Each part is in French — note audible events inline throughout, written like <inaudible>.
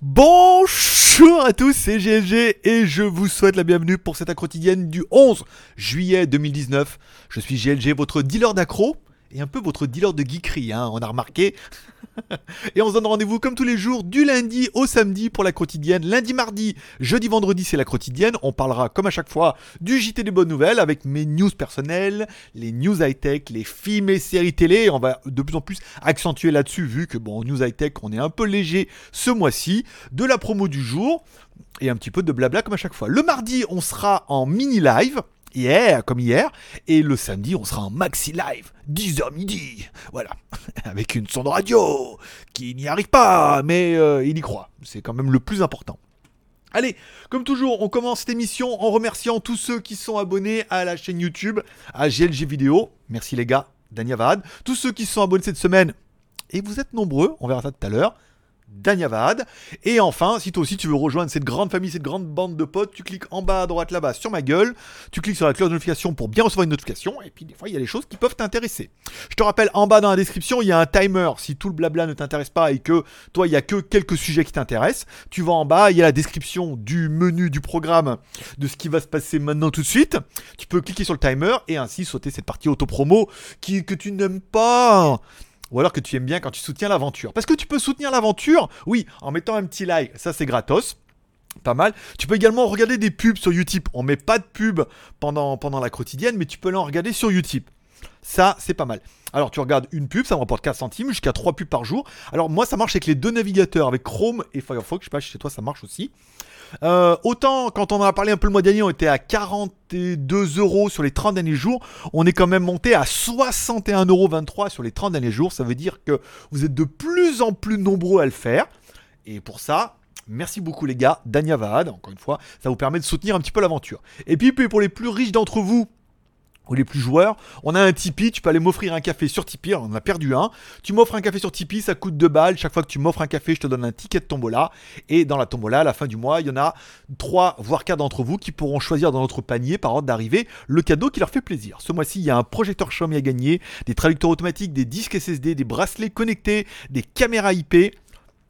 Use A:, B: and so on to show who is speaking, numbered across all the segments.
A: Bonjour à tous, c'est GLG et je vous souhaite la bienvenue pour cette accro quotidienne du 11 juillet 2019. Je suis GLG, votre dealer d'accro et un peu votre dealer de geekery, hein, on a remarqué. <laughs> et on se donne rendez-vous comme tous les jours du lundi au samedi pour la quotidienne. Lundi, mardi, jeudi, vendredi, c'est la quotidienne. On parlera comme à chaque fois du JT des bonnes nouvelles avec mes news personnelles, les news high-tech, les films et séries télé. On va de plus en plus accentuer là-dessus vu que bon, news high-tech, on est un peu léger ce mois-ci. De la promo du jour et un petit peu de blabla comme à chaque fois. Le mardi, on sera en mini live hier, comme hier. Et le samedi, on sera en maxi live, 10h midi. Voilà. <laughs> Avec une sonde radio qui n'y arrive pas, mais euh, il y croit. C'est quand même le plus important. Allez, comme toujours, on commence cette émission en remerciant tous ceux qui sont abonnés à la chaîne YouTube, à GLG Vidéo. Merci les gars, Danyavad. Tous ceux qui sont abonnés cette semaine, et vous êtes nombreux, on verra ça tout à l'heure. Danyavad. Et enfin, si toi aussi tu veux rejoindre cette grande famille, cette grande bande de potes, tu cliques en bas à droite là-bas sur ma gueule, tu cliques sur la cloche de notification pour bien recevoir une notification, et puis des fois il y a des choses qui peuvent t'intéresser. Je te rappelle, en bas dans la description, il y a un timer. Si tout le blabla ne t'intéresse pas et que toi il y a que quelques sujets qui t'intéressent, tu vas en bas, il y a la description du menu du programme de ce qui va se passer maintenant tout de suite. Tu peux cliquer sur le timer et ainsi sauter cette partie auto-promo qui, que tu n'aimes pas ou alors que tu aimes bien quand tu soutiens l'aventure. Parce que tu peux soutenir l'aventure, oui, en mettant un petit like, ça c'est gratos. Pas mal. Tu peux également regarder des pubs sur Utip. On met pas de pub pendant, pendant la quotidienne, mais tu peux l'en regarder sur Utip. Ça, c'est pas mal. Alors, tu regardes une pub, ça me rapporte 4 centimes, jusqu'à 3 pubs par jour. Alors, moi, ça marche avec les deux navigateurs, avec Chrome et Firefox. Je sais pas chez toi, ça marche aussi. Euh, autant quand on en a parlé un peu le mois dernier, on était à 42 euros sur les 30 derniers jours. On est quand même monté à 61,23 euros sur les 30 derniers jours. Ça veut dire que vous êtes de plus en plus nombreux à le faire. Et pour ça, Merci beaucoup les gars, Dania Vahad, encore une fois, ça vous permet de soutenir un petit peu l'aventure. Et puis pour les plus riches d'entre vous, ou les plus joueurs, on a un Tipeee, tu peux aller m'offrir un café sur Tipeee, on en a perdu un. Tu m'offres un café sur Tipeee, ça coûte 2 balles. Chaque fois que tu m'offres un café, je te donne un ticket de tombola. Et dans la tombola, à la fin du mois, il y en a 3 voire 4 d'entre vous qui pourront choisir dans notre panier par ordre d'arrivée le cadeau qui leur fait plaisir. Ce mois-ci, il y a un projecteur Xiaomi à gagner, des traducteurs automatiques, des disques SSD, des bracelets connectés, des caméras IP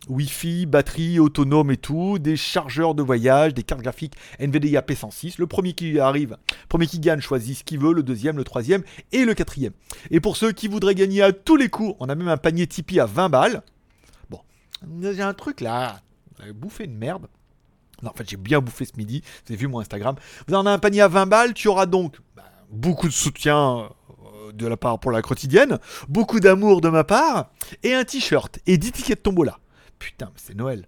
A: Wi-Fi, batterie autonome et tout, des chargeurs de voyage, des cartes graphiques NVIDIA P106. Le premier qui arrive, premier qui gagne choisit ce qu'il veut, le deuxième, le troisième et le quatrième. Et pour ceux qui voudraient gagner à tous les coups, on a même un panier Tipeee à 20 balles. Bon, j'ai un truc là, bouffé une merde. En fait, j'ai bien bouffé ce midi. Vous avez vu mon Instagram. Vous en avez un panier à 20 balles. Tu auras donc bah, beaucoup de soutien euh, de la part pour la quotidienne, beaucoup d'amour de ma part, et un t-shirt et 10 tickets de tombola. Putain, c'est Noël.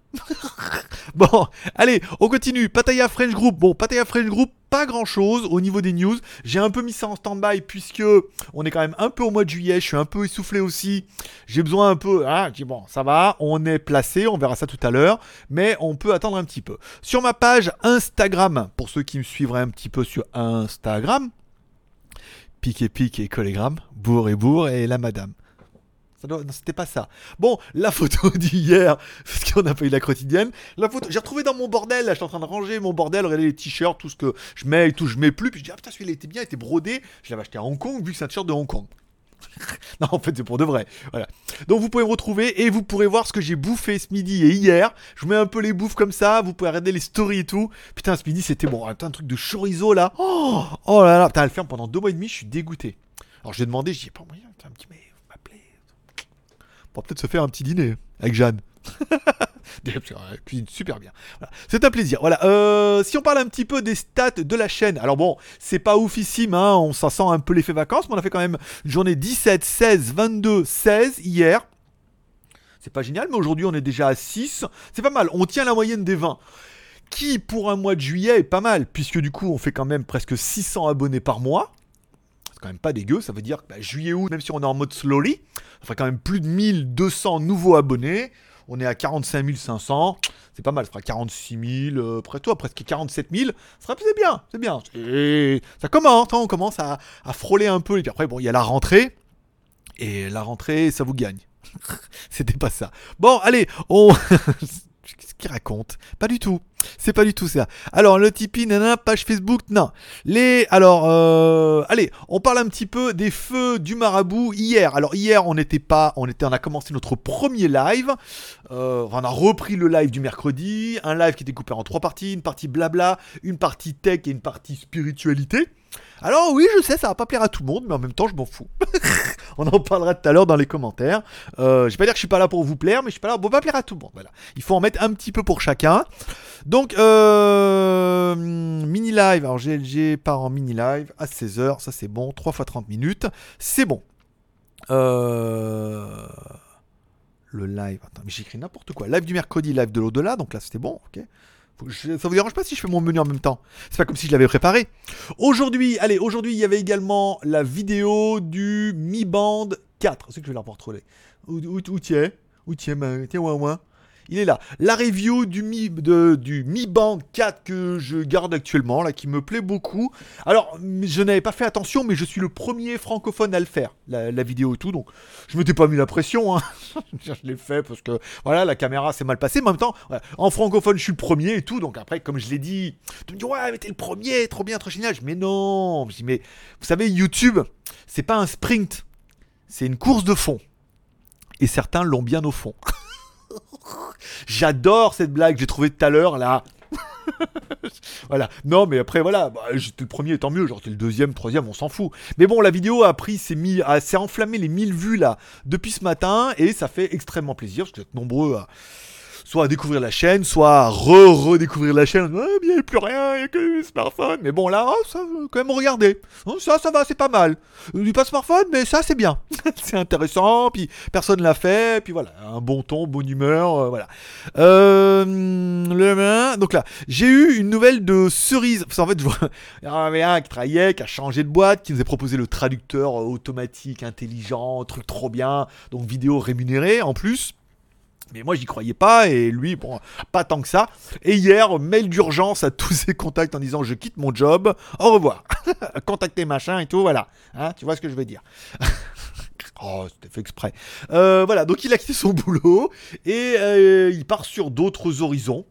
A: <laughs> bon, allez, on continue. Pataya French Group. Bon, Pataya French Group, pas grand chose au niveau des news. J'ai un peu mis ça en stand-by puisque on est quand même un peu au mois de juillet. Je suis un peu essoufflé aussi. J'ai besoin un peu. Hein, je dis bon, ça va. On est placé. On verra ça tout à l'heure. Mais on peut attendre un petit peu. Sur ma page Instagram, pour ceux qui me suivraient un petit peu sur Instagram, pique et pique et collégramme, bourre et bourre et la madame. Non, c'était pas ça. Bon, la photo <laughs> d'hier, parce qu'on n'a pas eu la quotidienne. La photo, j'ai retrouvé dans mon bordel, là, je suis en train de ranger mon bordel, regarder les t-shirts, tout ce que je mets et tout, je mets plus. Puis je dis, ah putain, celui-là était bien, il était brodé. Je l'avais acheté à Hong Kong, vu que c'est un t-shirt de Hong Kong. <laughs> non, en fait, c'est pour de vrai. Voilà. Donc, vous pouvez me retrouver et vous pourrez voir ce que j'ai bouffé ce midi et hier. Je vous mets un peu les bouffes comme ça. Vous pouvez regarder les stories et tout. Putain, ce midi, c'était bon. un truc de chorizo là. Oh, oh là là. Putain, elle ferme pendant deux mois et demi. Je suis dégoûté. Alors, j'ai demandé, j'ai pas moyen. petit va peut-être se faire un petit dîner avec Jeanne. <laughs> Cuisine super bien. C'est un plaisir. Voilà. Euh, si on parle un petit peu des stats de la chaîne, alors bon, c'est pas oufissime, hein, on s'en sent un peu l'effet vacances, mais on a fait quand même une journée 17, 16, 22, 16 hier. C'est pas génial, mais aujourd'hui on est déjà à 6. C'est pas mal, on tient la moyenne des 20. Qui pour un mois de juillet est pas mal, puisque du coup on fait quand même presque 600 abonnés par mois c'est quand même pas dégueu. Ça veut dire que bah, juillet-août, même si on est en mode slowly, ça fera quand même plus de 1200 nouveaux abonnés. On est à 45 500. C'est pas mal, ça fera 46 000, euh, près toi, presque 47 000. C'est bien, c'est bien. Et ça commence, hein, on commence à, frôler un peu. Et puis après, bon, il y a la rentrée. Et la rentrée, ça vous gagne. <laughs> C'était pas ça. Bon, allez, on. <laughs> Qu'est-ce qu'il raconte Pas du tout. C'est pas du tout ça. Alors, le Tipeee, nana, page Facebook, non. Les. Alors, euh, allez, on parle un petit peu des feux du marabout hier. Alors, hier, on n'était pas. On, était, on a commencé notre premier live. Euh, on a repris le live du mercredi. Un live qui était coupé en trois parties une partie blabla, une partie tech et une partie spiritualité. Alors oui, je sais, ça va pas plaire à tout le monde, mais en même temps, je m'en fous. <laughs> On en parlera tout à l'heure dans les commentaires. Euh, je vais pas dire que je suis pas là pour vous plaire, mais je suis pas là pour pas plaire à tout le monde. Voilà. Il faut en mettre un petit peu pour chacun. Donc, euh, mini live. Alors, GLG part en mini live à 16h. Ça, c'est bon. 3 fois 30 minutes. C'est bon. Euh, le live. Attends, mais j'écris n'importe quoi. Live du mercredi, live de l'au-delà. Donc là, c'était bon. Ok. Ça vous dérange pas si je fais mon menu en même temps? C'est pas comme si je l'avais préparé. Aujourd'hui, allez, aujourd'hui, il y avait également la vidéo du Mi Band 4. C'est que je vais la. Où, où, où tu es? Où tu es Tiens, ouais, ouais il est là. La review du Mi, de, du Mi Band 4 que je garde actuellement, là, qui me plaît beaucoup. Alors, je n'avais pas fait attention, mais je suis le premier francophone à le faire, la, vidéo et tout, donc je m'étais pas mis la pression, hein. <laughs> je l'ai fait parce que, voilà, la caméra s'est mal passée, mais en même temps, en francophone, je suis le premier et tout, donc après, comme je l'ai dit, tu me dis, ouais, mais t'es le premier, trop bien, trop génial. Mais non, je dis, mais vous savez, YouTube, c'est pas un sprint, c'est une course de fond. Et certains l'ont bien au fond. <laughs> J'adore cette blague j'ai trouvé tout à l'heure là. <laughs> voilà. Non, mais après, voilà. Bah, j'étais le premier, tant mieux. Genre, t'es le deuxième, troisième, on s'en fout. Mais bon, la vidéo a pris, c'est mis, s'est enflammé les 1000 vues là depuis ce matin et ça fait extrêmement plaisir parce que vous nombreux à soit à découvrir la chaîne, soit à re-redécouvrir la chaîne. il n'y a plus rien, il n'y a que le smartphone. Mais bon, là, oh, ça, quand même, regardez. Oh, ça, ça va, c'est pas mal. Du pas smartphone, mais ça, c'est bien. <laughs> c'est intéressant, puis personne l'a fait, puis voilà, un bon ton, bonne humeur, euh, voilà. Euh, le, donc là, j'ai eu une nouvelle de Cerise. En fait, je vois, <laughs> il y en avait un qui travaillait, qui a changé de boîte, qui nous a proposé le traducteur automatique, intelligent, truc trop bien, donc vidéo rémunérée en plus. Mais moi, j'y croyais pas, et lui, bon, pas tant que ça. Et hier, mail d'urgence à tous ses contacts en disant Je quitte mon job, au revoir. <laughs> Contactez machin et tout, voilà. Hein, tu vois ce que je veux dire. <laughs> oh, c'était fait exprès. Euh, voilà, donc il a quitté son <laughs> boulot, et euh, il part sur d'autres horizons.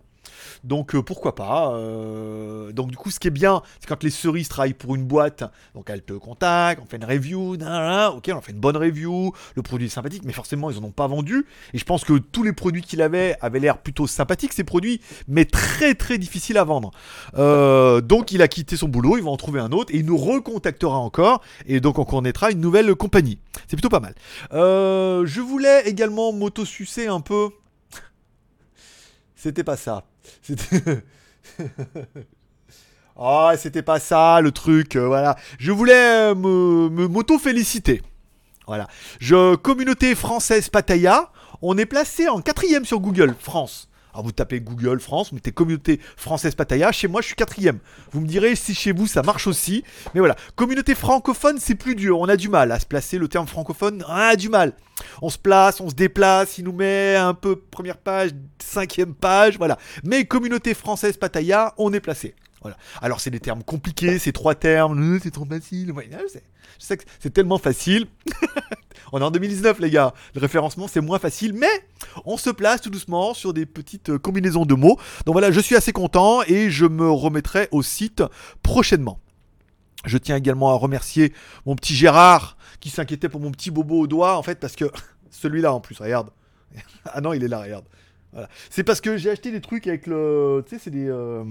A: Donc euh, pourquoi pas. Euh, donc du coup, ce qui est bien, c'est quand les cerises travaillent pour une boîte, donc elles te contactent, on fait une review, ok, on fait une bonne review, le produit est sympathique, mais forcément ils en ont pas vendu. Et je pense que tous les produits qu'il avait avaient l'air plutôt sympathiques ces produits, mais très très difficiles à vendre. Euh, donc il a quitté son boulot, il va en trouver un autre et il nous recontactera encore et donc on connaîtra une nouvelle compagnie. C'est plutôt pas mal. je voulais également m'auto-sucer un peu. C'était pas ça. C'était. oh, <laughs> c'était pas ça le truc, euh, voilà. Je voulais euh, me, m'auto-féliciter. Voilà. Je, communauté française Pataya, on est placé en quatrième sur Google France. Alors vous tapez Google France, vous mettez communauté française Pataya. Chez moi, je suis quatrième. Vous me direz si chez vous ça marche aussi. Mais voilà, communauté francophone, c'est plus dur. On a du mal à se placer. Le terme francophone, on a du mal. On se place, on se déplace. Il nous met un peu première page, cinquième page, voilà. Mais communauté française Pataya, on est placé. Alors c'est des termes compliqués, c'est trois termes, c'est trop facile. je sais que c'est tellement facile. <laughs> On est en 2019, les gars. Le référencement, c'est moins facile, mais on se place tout doucement sur des petites euh, combinaisons de mots. Donc voilà, je suis assez content et je me remettrai au site prochainement. Je tiens également à remercier mon petit Gérard qui s'inquiétait pour mon petit bobo au doigt, en fait, parce que <laughs> celui-là en plus, regarde. <laughs> ah non, il est là, regarde. Voilà. C'est parce que j'ai acheté des trucs avec le. Tu sais, c'est des. Euh,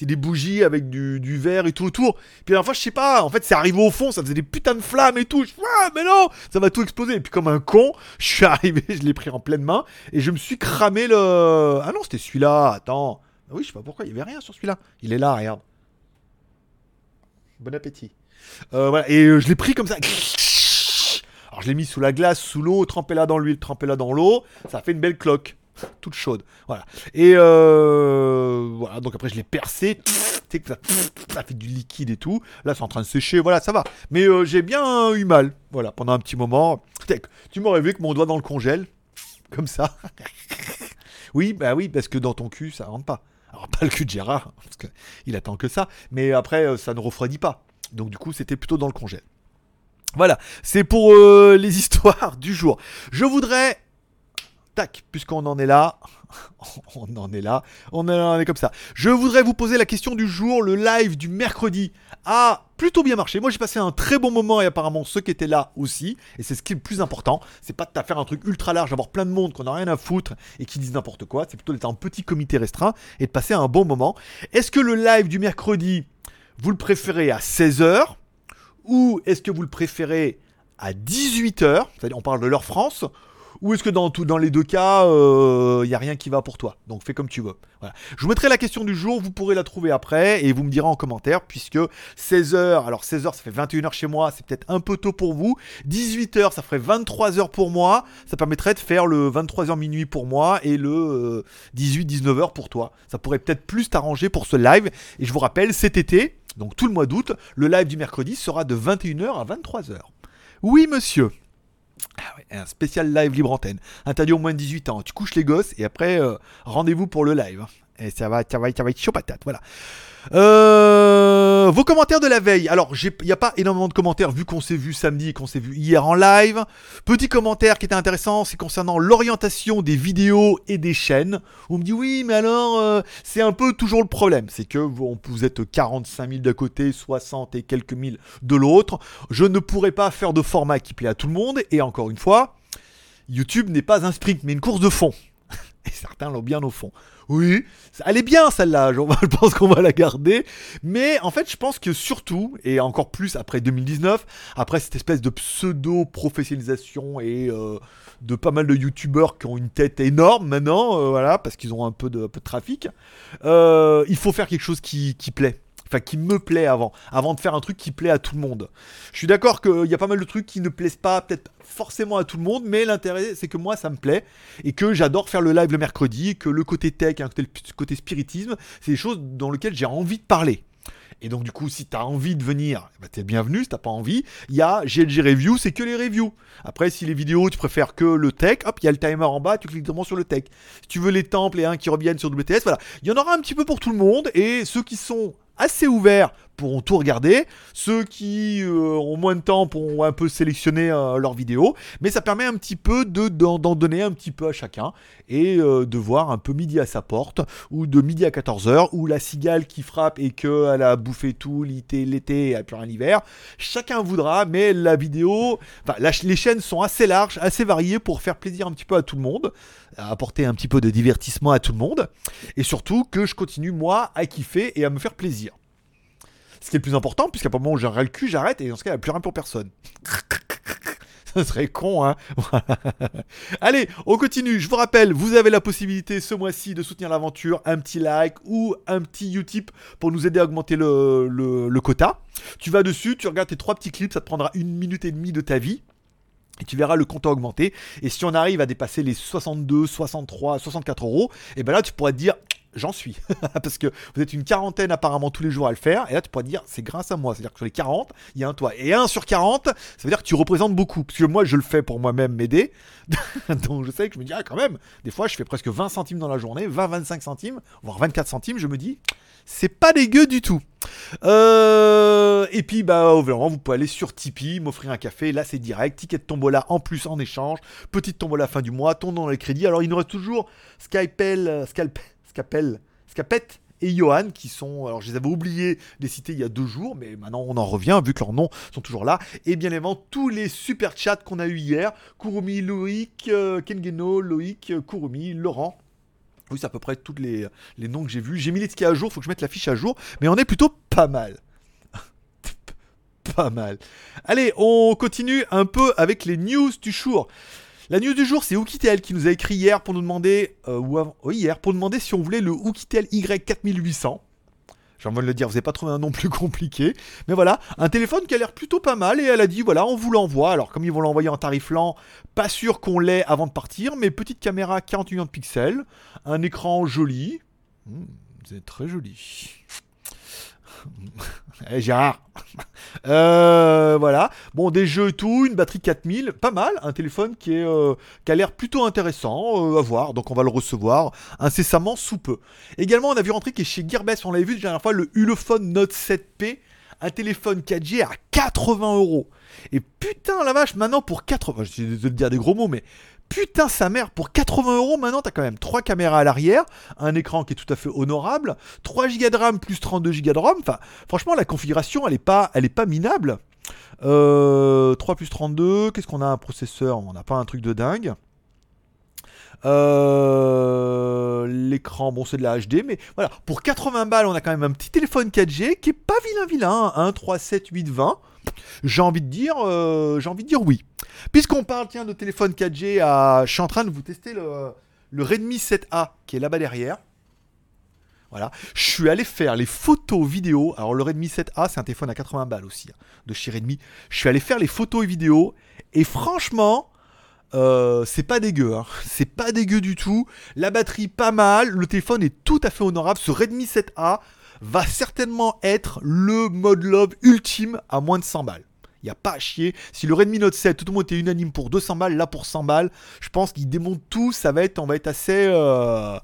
A: c'est des bougies avec du, verre et tout autour. Puis la fois, je sais pas, en fait, c'est arrivé au fond, ça faisait des putains de flammes et tout. Je ah, mais non, ça va tout exploser. Et puis, comme un con, je suis <laughs> arrivé, je l'ai pris en pleine main et je me suis cramé le. Ah non, c'était celui-là, attends. Ah oui, je sais pas pourquoi, il y avait rien sur celui-là. Il est là, regarde. Bon appétit. Euh, et euh, je l'ai pris comme ça. Alors, je l'ai mis sous la glace, sous l'eau, trempé là dans l'huile, trempé là dans l'eau. Ça fait une belle cloque toute chaude. Voilà. Et euh, voilà, donc après je l'ai percé. Ça, fait du liquide et tout. Là, c'est en train de sécher. Voilà, ça va. Mais euh, j'ai bien eu mal. Voilà, pendant un petit moment. Tu m'aurais vu avec mon doigt dans le congèle. Comme ça. <laughs> oui, bah oui, parce que dans ton cul, ça rentre pas. Alors, pas le cul de Gérard, parce qu'il attend que ça. Mais après, euh, ça ne refroidit pas. Donc, du coup, c'était plutôt dans le congèle. Voilà, c'est pour les <laughs> histoires du jour. Je voudrais tac, puisqu'on en est là, <laughs> on en est là, on en est comme ça. Je voudrais vous poser la question du jour, le live du mercredi a plutôt bien marché. Moi j'ai passé un très bon moment et apparemment ceux qui étaient là aussi, et c'est ce qui est le plus important, c'est pas de faire un truc ultra large, d'avoir plein de monde qu'on n'a rien à foutre et qui disent n'importe quoi, c'est plutôt d'être en petit comité restreint et de passer un bon moment. Est-ce que le live du mercredi, vous le préférez à 16h ou est-ce que vous le préférez à 18h, c'est-à-dire on parle de l'heure France, ou est-ce que dans, tout, les deux cas, il euh, n'y a rien qui va pour toi? Donc fais comme tu veux. Je vous mettrai la question du jour, vous pourrez la trouver après et vous me direz en commentaire, puisque 16h, alors 16h ça fait 21h chez moi, c'est peut-être un peu tôt pour vous. 18h ça ferait 23h pour moi, ça permettrait de faire le 23h minuit pour moi et le 18-19h euh, pour toi. Ça pourrait peut-être plus t'arranger pour ce live. Et je vous rappelle, cet été, donc tout le mois d'août, le live du mercredi sera de 21h à 23h. Oui monsieur ah un spécial live libre antenne. Interdit au moins de 18 ans. Tu couches les gosses et après, euh, rendez-vous pour le live. Et ça va, ça va, ça va être chaud patate. Voilà. Euh, vos commentaires de la veille. Alors, il n'y a pas énormément de commentaires vu qu'on s'est vu samedi et qu'on s'est vu hier en live. Petit commentaire qui était intéressant, c'est concernant l'orientation des vidéos et des chaînes. On me dit oui, mais alors, euh, c'est un peu toujours le problème. C'est que vous, êtes 45 000 d'un côté, 60 et quelques mille de l'autre. Je ne pourrais pas faire de format qui plaît à tout le monde. Et encore une fois, YouTube n'est pas un sprint, mais une course de fond. <laughs> Et certains l'ont bien au fond. Oui, elle est bien celle-là, <laughs> je pense qu'on va la garder. Mais en fait, je pense que surtout, et encore plus après 2019, après cette espèce de pseudo-professionnalisation et euh, de pas mal de youtubeurs qui ont une tête énorme maintenant, euh, voilà, parce qu'ils ont un peu de, trafic, euh, il faut faire quelque chose qui plaît enfin qui me plaît avant, avant de faire un truc qui plaît à tout le monde. Je suis d'accord qu'il y a pas mal de trucs qui ne plaisent pas peut-être forcément à tout le monde, mais l'intérêt c'est que moi ça me plaît et que j'adore faire le live le mercredi, que le côté tech, un côté, spiritisme, c'est des choses dans lesquelles j'ai envie de parler. Et donc du coup, si tu as envie de venir, bah, t'es bienvenu. Si t'as pas envie, il y a GLG Review, c'est que les reviews. Après, si les vidéos, tu préfères que le tech, hop, il y a le timer en bas, tu cliques directement sur le tech. Si tu veux les temples et un qui reviennent sur WTS, voilà. Il y en aura un petit peu pour tout le monde. Et ceux qui sont assez ouverts pourront tout regarder. Ceux qui euh, ont moins de temps pourront un peu sélectionner euh, leurs vidéos. Mais ça permet un petit peu de, d'en, donner un petit peu à chacun. Et euh, de voir un peu midi à sa porte. Ou de midi à 14h. Ou la cigale qui frappe et qu'elle a bouffé tout l'été, l'été et plus rien l'hiver. Chacun voudra. Mais la vidéo... Enfin, les chaînes sont assez larges, assez variées pour faire plaisir un petit peu à tout le monde. Apporter un petit peu de divertissement à tout le monde. Et surtout que je continue moi à kiffer et à me faire plaisir. Ce qui est le plus important, puisqu'à un moment où j'aurai le cul, j'arrête et dans ce cas, il n'y a plus rien pour personne. <laughs> Ce serait con, hein <laughs> Allez, on continue. Je vous rappelle, vous avez la possibilité ce mois-ci de soutenir l'aventure, un petit like ou un petit Utip pour nous aider à augmenter le, quota. Tu vas dessus, tu regardes tes trois petits clips, ça te prendra une minute et demie de ta vie. Et tu verras le compte augmenter. Et si on arrive à dépasser les 62, 63, 64 euros, et ben là tu pourrais te dire j'en suis. <laughs> Parce que vous êtes une quarantaine apparemment tous les jours à le faire. Et là, tu pourrais dire, c'est grâce à moi. C'est-à-dire que sur les 40, il y a un toi. Et 1 sur 40, ça veut dire que tu représentes beaucoup. Parce que moi, je le fais pour moi-même m'aider. <laughs> Donc je sais que je me dis, ah quand même, des fois, je fais presque 20 centimes dans la journée, 20-25 centimes, voire 24 centimes. Je me dis, c'est pas dégueu du tout. Euh, et puis, bah, vous pouvez aller sur Tipeee, m'offrir un café. Là, c'est direct. Ticket de tombola en plus en échange. Petite tombola fin du mois. Ton dans les crédits. Alors, il nous reste toujours Skypel, Scalpel Scapel, Scapette et Johan qui sont, alors je les avais oubliés de les citer il y a deux jours, mais maintenant on en revient vu que leurs noms sont toujours là. Et bien évidemment tous les super chats qu'on a eu hier, Kurumi, Loïc, euh, Kengeno, Loïc, Kurumi, Laurent. Oui, c'est à peu près tous les, les noms que j'ai vus. J'ai mis les tickets à jour, faut que je mette la fiche à jour, mais on est plutôt pas mal. <laughs> pas mal. Allez, on continue un peu avec les news du jour. La news du jour, c'est Oukitel qui nous a écrit hier pour nous demander, euh, hier, pour demander si on voulait le Oukitel Y4800. J'ai envie de le dire, vous n'avez pas trouvé un nom <laughs> plus compliqué. Mais voilà, un téléphone qui a l'air plutôt pas mal et elle a dit voilà, on vous l'envoie. Alors, comme ils vont l'envoyer en tarif lent, pas sûr qu'on l'ait avant de partir, mais petite caméra 48 millions de pixels, un écran joli. Hmm, c'est très joli. Eh Gérard <laughs> euh, Voilà. Bon, des jeux et tout, une batterie 4000, pas mal, un téléphone qui, euh, a l'air plutôt intéressant euh, à voir, donc on va le recevoir incessamment sous peu. Également, on a vu rentrer qui est chez Gearbest, on l'avait vu la dernière fois, le Ulefone Note 7P, un téléphone 4G à 80 euros. Et putain la vache, maintenant pour 80, je vais te dire des gros mots, mais putain sa mère, pour 80 euros maintenant, t'as quand même 3 caméras à l'arrière, un écran qui est tout à fait honorable, 3 Go de RAM plus 32 Go de ROM. Enfin, franchement, la configuration, elle est pas, elle est pas minable. 3 euh, plus 32, qu'est-ce qu'on a un processeur? On n'a pas un truc de dingue. Euh, l'écran, bon, c'est de la HD, mais voilà, pour 80 balles, on a quand même un petit téléphone 4G qui est pas vilain vilain, 1, 3, 7, 8, 20. J'ai envie de dire, euh, de dire oui. Puisqu'on parle de téléphone 4G, à... je suis en train de vous tester le, Redmi 7A qui est là-bas derrière. Voilà. Je suis allé faire les photos vidéo. Alors le Redmi 7A, c'est un téléphone à 80 balles aussi, hein, de chez Redmi. Je suis allé faire les photos et vidéos. Et franchement, euh, c'est pas dégueu. Hein. C'est pas dégueu du tout. La batterie, pas mal. Le téléphone est tout à fait honorable. Ce Redmi 7A va certainement être le mode love ultime à moins de 100 balles. Il n'y a pas à chier. Si le Redmi Note 7, tout le monde était unanime pour 200 balles, là pour 100 balles, je pense qu'il démonte tout. Ça va être, on va être assez. Euh,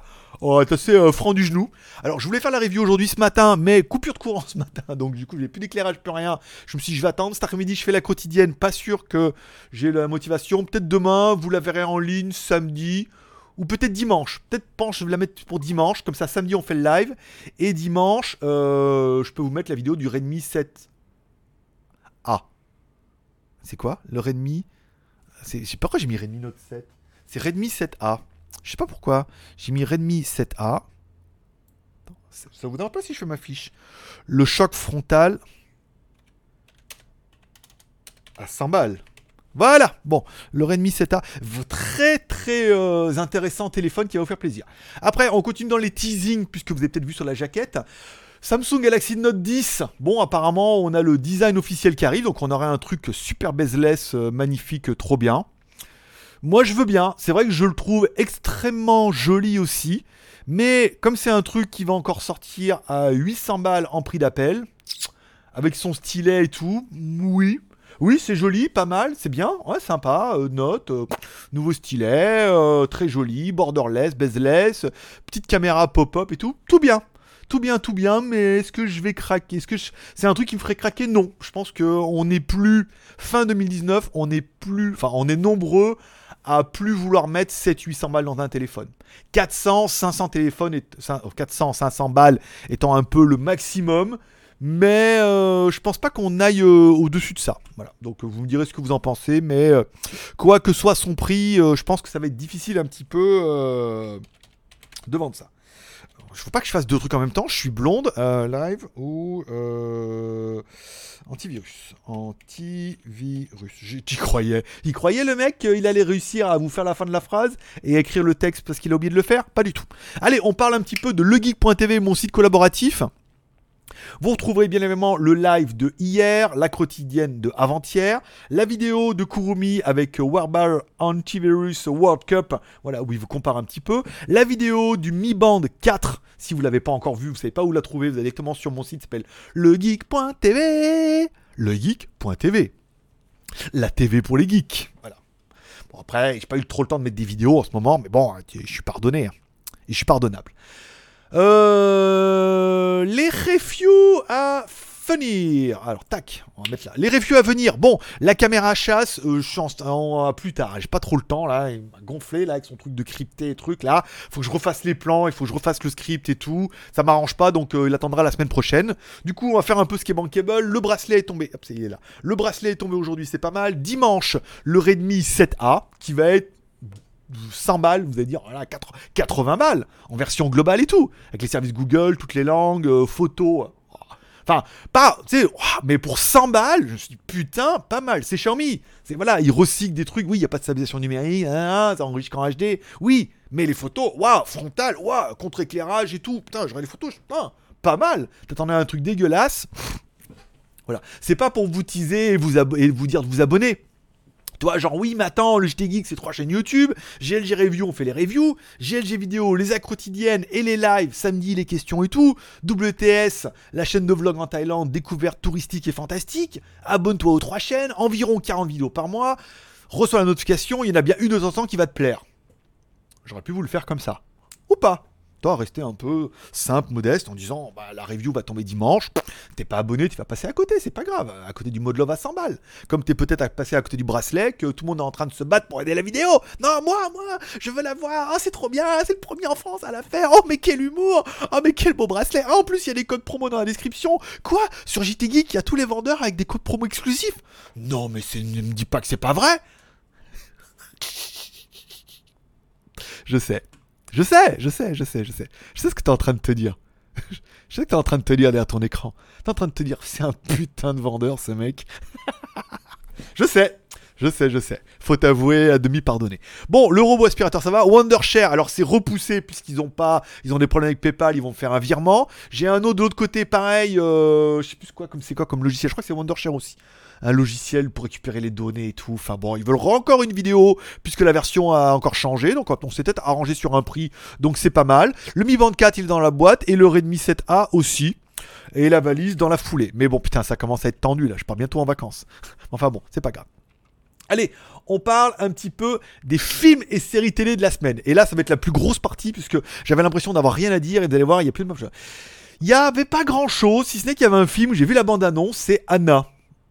A: assez euh, franc du genou. Alors, je voulais faire la review aujourd'hui ce matin, mais coupure de courant <laughs> ce matin, donc du coup, j'ai plus d'éclairage, plus rien. Je me suis dit, je vais attendre. Cet après-midi, je fais la quotidienne. Pas sûr que j'ai la motivation. Peut-être demain, vous la verrez en ligne samedi. Ou peut-être dimanche. Peut-être, pense, je vais la mettre pour dimanche. Comme ça, samedi, on fait le live. Et dimanche, euh, je peux vous mettre la vidéo du Redmi 7A. C'est quoi Le Redmi? Je sais pas pourquoi j'ai mis Redmi Note 7. C'est Redmi 7A. Je sais pas pourquoi. J'ai mis Redmi 7A. Ça vous dérange pas si je fais ma fiche? Le choc frontal. À 100 balles. Voilà, bon, le Redmi 7A, très très euh, intéressant téléphone qui va vous faire plaisir. Après, on continue dans les teasings, puisque vous avez peut-être vu sur la jaquette. Samsung Galaxy Note 10, bon apparemment on a le design officiel qui arrive, donc on aurait un truc super bezeless, euh, magnifique, trop bien. Moi, je veux bien. C'est vrai que je le trouve extrêmement joli aussi. Mais comme c'est un truc qui va encore sortir à 800 balles en prix d'appel, avec son stylet et tout, oui. Oui, c'est joli, pas mal, c'est bien, ouais, sympa, euh, note, euh, nouveau stylet, euh, très joli, borderless, bezeless, petite caméra pop-up et tout, tout bien. Tout bien, tout bien, mais est-ce que je vais craquer? Est-ce que c'est un truc qui me ferait craquer? Non. Je pense qu'on n'est plus fin 2019, on est plus, enfin, on est nombreux à plus vouloir mettre 700-800 balles dans un téléphone. 400, 500 téléphones, 400, 500 balles étant un peu le maximum. Mais euh, je pense pas qu'on aille euh, au-dessus de ça. Voilà. Donc vous me direz ce que vous en pensez. Mais euh, quoi que soit son prix, je pense que ça va être difficile un petit peu de vendre ça. Je veux pas que je fasse deux trucs en même temps. Je suis blonde, live ou Antivirus. Antivirus. J'y croyais. Il croyait le mec qu'il allait réussir à vous faire la fin de la phrase et écrire le texte parce qu'il a oublié de le faire? Pas du tout. Allez, on parle un petit peu de legeek.tv, mon site collaboratif. Vous retrouverez bien évidemment le live de hier, la quotidienne de avant-hier, la vidéo de Kurumi avec Warbar Antivirus World Cup, voilà, où il vous compare un petit peu, la vidéo du Mi Band 4, si vous ne l'avez pas encore vu, vous savez pas où la trouver, vous allez directement sur mon site, s'appelle legeek.tv. Legeek.tv. La TV pour les geeks. Voilà. Bon, après, j'ai pas eu trop le temps de mettre des vidéos en ce moment, mais bon, je suis pardonné. Hein. Je suis pardonnable. Euh, les reviews à venir. Alors, tac, on va mettre là. Les reviews à venir. Bon, la caméra chasse, euh, chance en, plus tard. J'ai pas trop le temps là. Il m'a gonflé là avec son truc de crypté et truc là. Faut que je refasse les plans, il faut que je refasse le script et tout. Ça m'arrange pas, donc euh, il attendra la semaine prochaine. Du coup, on va faire un peu ce qui est bankable. Le bracelet est tombé. Hop, c'est là. Le bracelet est tombé aujourd'hui, c'est pas mal. Dimanche, le Redmi 7A qui va être 100 balles, vous allez dire, voilà, 80 balles, en version globale et tout, avec les services Google, toutes les langues, euh, photos. Enfin, pas, tu sais, mais pour 100 balles, je me suis dit, putain, pas mal, c'est Xiaomi. C'est, voilà, ils recyclent des trucs, oui, il n'y a pas de stabilisation numérique, ça enregistre en HD, oui, mais les photos, waouh, frontal, waouh, contre-éclairage et tout, putain, j'aurais les photos, putain, pas mal. T'attendais un truc dégueulasse. Voilà, c'est pas pour vous teaser et vous, et vous dire de vous abonner. Toi, genre, oui, mais attends, le JT Geek, c'est trois chaînes YouTube. GLG Review, on fait les reviews. GLG Vidéo, les actes quotidiennes et les lives. Samedi, les questions et tout. WTS, la chaîne de vlog en Thaïlande, découverte touristique et fantastique. Abonne-toi aux trois chaînes. Environ 40 vidéos par mois. Reçois la notification. Il y en a bien une de temps qui va te plaire. J'aurais pu vous le faire comme ça. Ou pas. Rester un peu simple, modeste, en disant bah, la review va tomber dimanche, t'es pas abonné, tu vas passer à côté, c'est pas grave, à côté du mode love à 100 balles. Comme t'es peut-être à passer à côté du bracelet, que tout le monde est en train de se battre pour aider la vidéo. Non, moi, moi, je veux la voir, oh, c'est trop bien, c'est le premier en France à la faire, oh, mais quel humour, oh, mais quel beau bracelet, ah, en plus, il y a des codes promo dans la description. Quoi? Sur JT Geek, il y a tous les vendeurs avec des codes promo exclusifs? Non, mais ne me dis pas que c'est pas vrai <laughs> Je sais. Je sais, je sais, je sais, je sais. Je sais ce que t'es en train de te dire. <laughs> Je sais que t'es en train de te dire derrière ton écran. T'es en train de te dire, c'est un putain de vendeur ce mec. <laughs> je sais, je sais, je sais. Faut t'avouer à demi pardonner. Bon, le robot aspirateur, ça va. Wondershare, alors c'est repoussé puisqu'ils ont pas, ils ont des problèmes avec PayPal, ils vont faire un virement. J'ai un autre de l'autre côté, pareil. Euh, je sais plus quoi, comme c'est quoi comme logiciel. Je crois que c'est Wondershare aussi un logiciel pour récupérer les données et tout. Enfin bon, ils veulent encore une vidéo puisque la version a encore changé. Donc on s'est peut-être arrangé sur un prix. Donc c'est pas mal. Le Mi Band 4 il est dans la boîte et le Redmi 7A aussi. Et la valise dans la foulée. Mais bon, putain, ça commence à être tendu là. Je pars bientôt en vacances. <laughs> enfin bon, c'est pas grave. Allez, on parle un petit peu des films et séries télé de la semaine. Et là, ça va être la plus grosse partie puisque j'avais l'impression d'avoir rien à dire et d'aller voir, il y a plus de Il n'y avait pas grand chose, si ce n'est qu'il y avait un film, j'ai vu la bande-annonce, c'est Anna.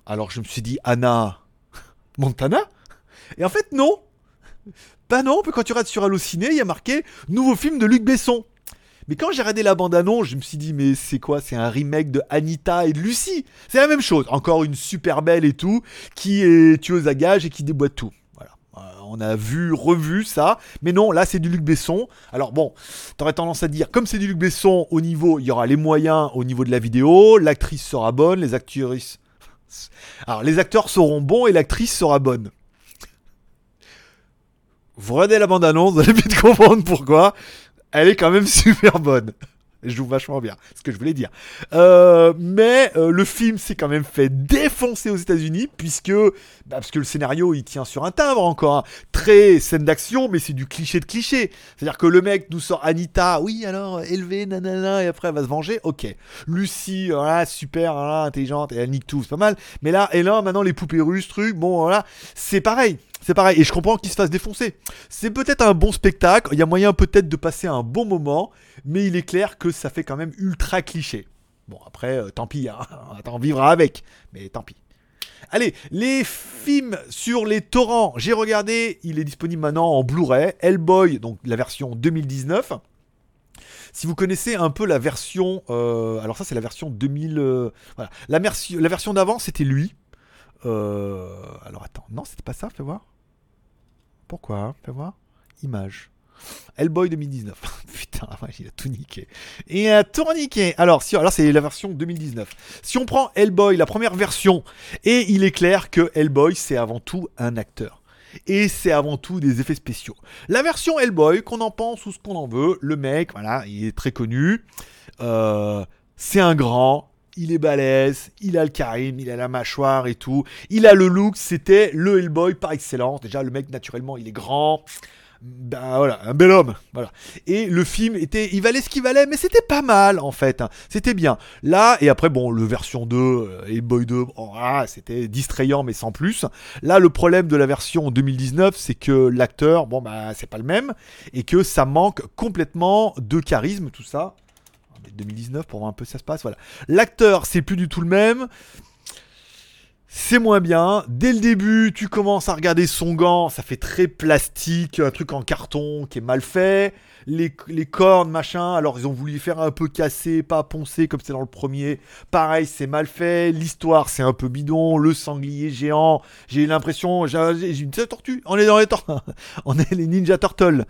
A: Alors je me suis dit, Anna <laughs> Montana? Et en fait, non. Bah non, quand tu regardes sur Allociné, il y a marqué nouveau film de Luc Besson. Mais quand j'ai regardé la bande-annonce, je me suis dit, mais c'est quoi? C'est un remake de Anita et de Lucie. C'est la même chose. Encore une super belle et tout, qui est tueuse à gages et qui déboîte tout. Voilà. Euh, on a vu, revu ça. Mais non, là, c'est du Luc Besson. Alors bon, t'aurais tendance à dire, comme c'est du Luc Besson, au niveau, il y aura les moyens au niveau de la vidéo, l'actrice sera bonne, les actrices alors, les acteurs seront bons et l'actrice sera bonne. Vous regardez la bande-annonce, vous allez vite <laughs> comprendre pourquoi. Elle est quand même <laughs> super bonne joue vachement bien, ce que je voulais dire. Euh, mais euh, le film s'est quand même fait défoncer aux États-Unis, puisque, bah, le scénario il tient sur un timbre encore. Hein. Très scène d'action, mais c'est du cliché de cliché. C'est-à-dire que le mec nous sort Anita, oui, alors élevé, nanana, et après elle va se venger, ok. Lucie, voilà, super, voilà, intelligente, et elle nique tout, c'est pas mal. Mais là, et là, maintenant, les poupées russes, truc, bon, voilà, c'est pareil. C'est pareil, et je comprends qu'il se fasse défoncer. C'est peut-être un bon spectacle, il y a moyen peut-être de passer un bon moment, mais il est clair que ça fait quand même ultra cliché. Bon, après, euh, tant pis, hein, <laughs> on vivra avec, mais tant pis. Allez, les films sur les torrents, j'ai regardé, il est disponible maintenant en Blu-ray, Hellboy, donc la version 2019. Si vous connaissez un peu la version, euh, alors ça c'est la version 2000, euh, voilà, la, la version d'avant c'était lui. alors attends, non c'était pas ça, fais voir. Pourquoi hein, Fais voir. Image. Hellboy 2019. <laughs> Putain, il a tout niqué. Il a tout niqué. Alors, si, c'est la version 2019. Si on prend Hellboy, la première version, et il est clair que Hellboy, c'est avant tout un acteur. Et c'est avant tout des effets spéciaux. La version Hellboy, qu'on en pense ou ce qu'on en veut, le mec, voilà, il est très connu. Euh, c'est un grand, il est balèze, il a le charisme, il a la mâchoire et tout. Il a le look, c'était le Hellboy par excellence. Déjà, le mec, naturellement, il est grand. Ben voilà, un bel homme, voilà. Et le film était, il valait ce qu'il valait, mais c'était pas mal en fait, hein. c'était bien. Là et après bon, le version 2, euh, Hellboy 2, ah, c'était distrayant mais sans plus. Là, le problème de la version 2019, c'est que l'acteur, bon bah c'est pas le même et que ça manque complètement de charisme, tout ça. 2019 pour voir un peu ça se passe. Voilà. L'acteur, c'est plus du tout le même. C'est moins bien. Dès le début, tu commences à regarder son gant, ça fait très plastique, un truc en carton qui est mal fait les, cornes, machin. Alors, ils ont voulu faire un peu casser, pas poncer comme c'est dans le premier. Pareil, c'est mal fait. L'histoire, c'est un peu bidon. Le sanglier géant, j'ai l'impression. J'ai une tortue. On est dans les tortues. <laughs> On est les Ninja Turtles.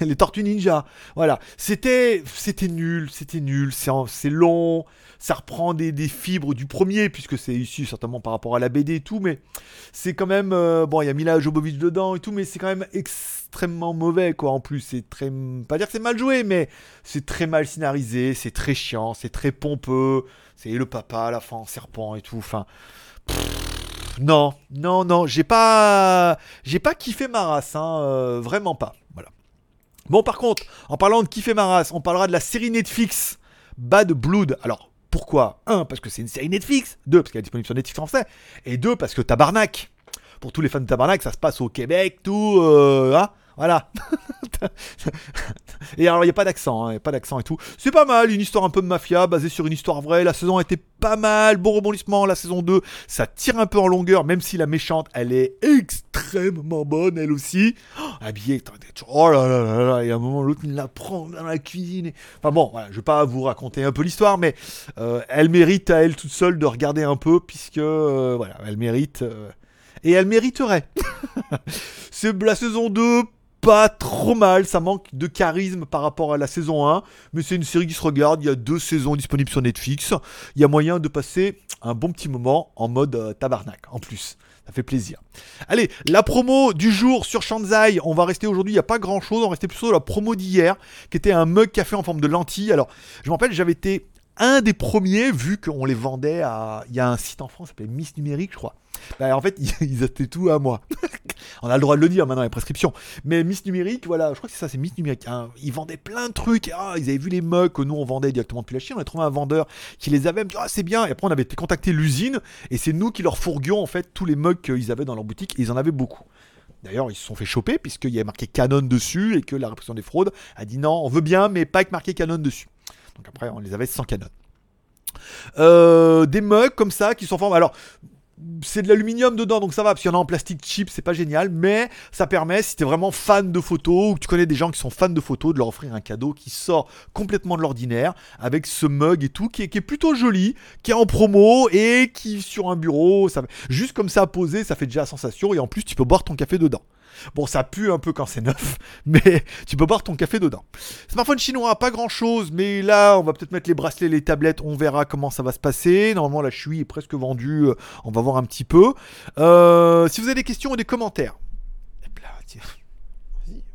A: Les tortues ninja. Voilà. C'était c'était nul. C'était nul. C'est long ça reprend des, fibres du premier, puisque c'est issu certainement par rapport à la BD et tout, mais c'est quand même. Euh, bon, il y a Mila Jovovich dedans et tout, mais c'est quand même extrêmement mauvais, quoi. En plus, c'est très. Pas dire que c'est mal joué, mais c'est très mal scénarisé, c'est très chiant, c'est très pompeux. C'est le papa à la fin, serpent et tout. Enfin. non, non, non, j'ai pas. J'ai pas kiffé ma race, hein, euh, vraiment pas. Voilà. Bon, par contre, en parlant de kiffer ma race, on parlera de la série Netflix Bad Blood. Alors, pourquoi? Un, parce que c'est une série Netflix. Deux, parce qu'elle est disponible sur Netflix français. Et deux, parce que Tabarnak. Pour tous les fans de Tabarnak, ça se passe au Québec, tout. Euh, hein Voilà. <laughs> et alors, il n'y a pas d'accent, hein, y a pas d'accent et tout. C'est pas mal, une histoire un peu de mafia basée sur une histoire vraie. La saison a été pas mal, bon rebondissement. La saison 2, ça tire un peu en longueur, même si la méchante, elle est extrêmement bonne, elle aussi. Oh, habillée, oh là là là là, et à un moment, l'autre, il la prend dans la cuisine. Enfin bon, voilà, je vais pas vous raconter un peu l'histoire, mais euh, elle mérite à elle toute seule de regarder un peu, puisque, euh, voilà, elle mérite. Euh, et elle mériterait. <laughs> C'est la saison 2, pas trop mal, ça manque de charisme par rapport à la saison 1, mais c'est une série qui se regarde, il y a deux saisons disponibles sur Netflix, il y a moyen de passer un bon petit moment en mode euh, tabarnak en plus. Ça fait plaisir. Allez, la promo du jour sur Shanzai. On va rester aujourd'hui, il n'y a pas grand chose. On va rester plutôt sur la promo d'hier, qui était un mug café en forme de lentille. Alors, je me rappelle, j'avais été un des premiers, vu qu'on les vendait à. Il y a un site en France qui s'appelait Miss Numérique, je crois. Bah, en fait, <laughs> ils étaient tout à moi. <laughs> On a le droit de le dire maintenant, les prescriptions. Mais Miss Numérique, voilà, je crois que c'est ça, c'est Miss Numérique. Hein. Ils vendaient plein de trucs. Ah, ils avaient vu les mugs que nous on vendait directement depuis la Chine. On a trouvé un vendeur qui les avait. Ah, c'est bien. Et après, on avait contacté l'usine. Et c'est nous qui leur fourguions en fait tous les mugs qu'ils avaient dans leur boutique. Et ils en avaient beaucoup. D'ailleurs, ils se sont fait choper puisqu'il y avait marqué Canon dessus et que la répression des fraudes a dit non, on veut bien, mais pas avec marqué Canon dessus. Donc après, on les avait sans Canon. Euh, des mugs comme ça qui sont formés. Alors, c'est de l'aluminium dedans, donc ça va, parce qu'il y en a en plastique cheap, c'est pas génial, mais ça permet, si t'es vraiment fan de photos, ou que tu connais des gens qui sont fans de photos, de leur offrir un cadeau qui sort complètement de l'ordinaire, avec ce mug et tout, qui est, plutôt joli, qui est en promo, et qui, sur un bureau, ça, juste comme ça posé, ça fait déjà sensation, et en plus, tu peux boire ton café dedans. Bon, ça pue un peu quand c'est neuf, <laughs> mais tu peux boire ton café dedans. Smartphone chinois, pas grand chose, mais là, on va peut-être mettre les bracelets, les tablettes, on verra comment ça va se passer. Normalement, la chui est presque vendue, euh, on va voir un petit peu. Euh, si vous avez des questions ou des commentaires,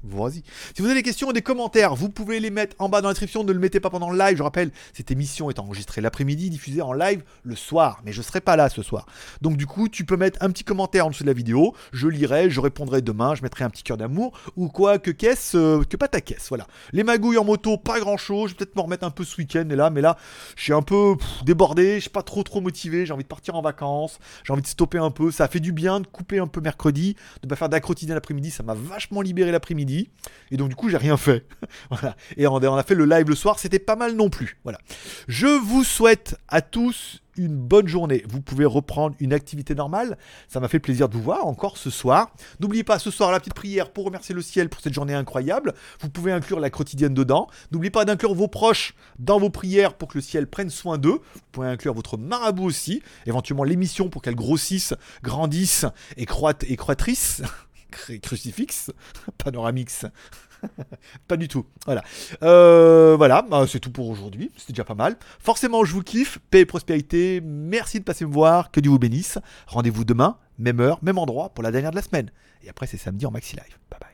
A: Vas-y. Si vous avez des questions ou des commentaires, vous pouvez les mettre en bas dans la description. Ne le mettez pas pendant le live. Je rappelle, cette émission est enregistrée l'après-midi, diffusée en live le soir. Mais je ne serai pas là ce soir. Donc du coup, tu peux mettre un petit commentaire en dessous de la vidéo. Je lirai, je répondrai demain. Je mettrai un petit cœur d'amour. Ou quoi, que caisse, euh, que pas ta caisse. Voilà. Les magouilles en moto, pas grand-chose. Je vais peut-être me remettre un peu ce week-end. Et là, mais là, je suis un peu débordé. Je suis pas trop trop motivé. J'ai envie de partir en vacances. J'ai envie de stopper un peu. Ça fait du bien de couper un peu mercredi. De pas faire d'accrotidien l'après-midi. Ça m'a vachement libéré l'après-midi. Et donc du coup, j'ai rien fait. <laughs> Et on a fait le live le soir, c'était pas mal non plus. Voilà. Je vous souhaite à tous une bonne journée. Vous pouvez reprendre une activité normale. Ça m'a fait plaisir de vous voir encore ce soir. N'oubliez pas ce soir la petite prière pour remercier le ciel pour cette journée incroyable. Vous pouvez inclure la quotidienne dedans. N'oubliez pas d'inclure vos proches dans vos prières pour que le ciel prenne soin d'eux. Vous pouvez inclure votre marabout aussi. Éventuellement l'émission pour qu'elle grossisse, grandisse et croître et croîtrisse <laughs> crucifix, <laughs> panoramix. <laughs> pas du tout. Voilà. Euh, voilà, bah, c'est tout pour aujourd'hui. C'était déjà pas mal. Forcément, je vous kiffe. Paix et prospérité. Merci de passer me voir. Que Dieu vous bénisse. Rendez-vous demain, même heure, même endroit pour la dernière de la semaine. Et après, c'est samedi en maxi live. Bye bye.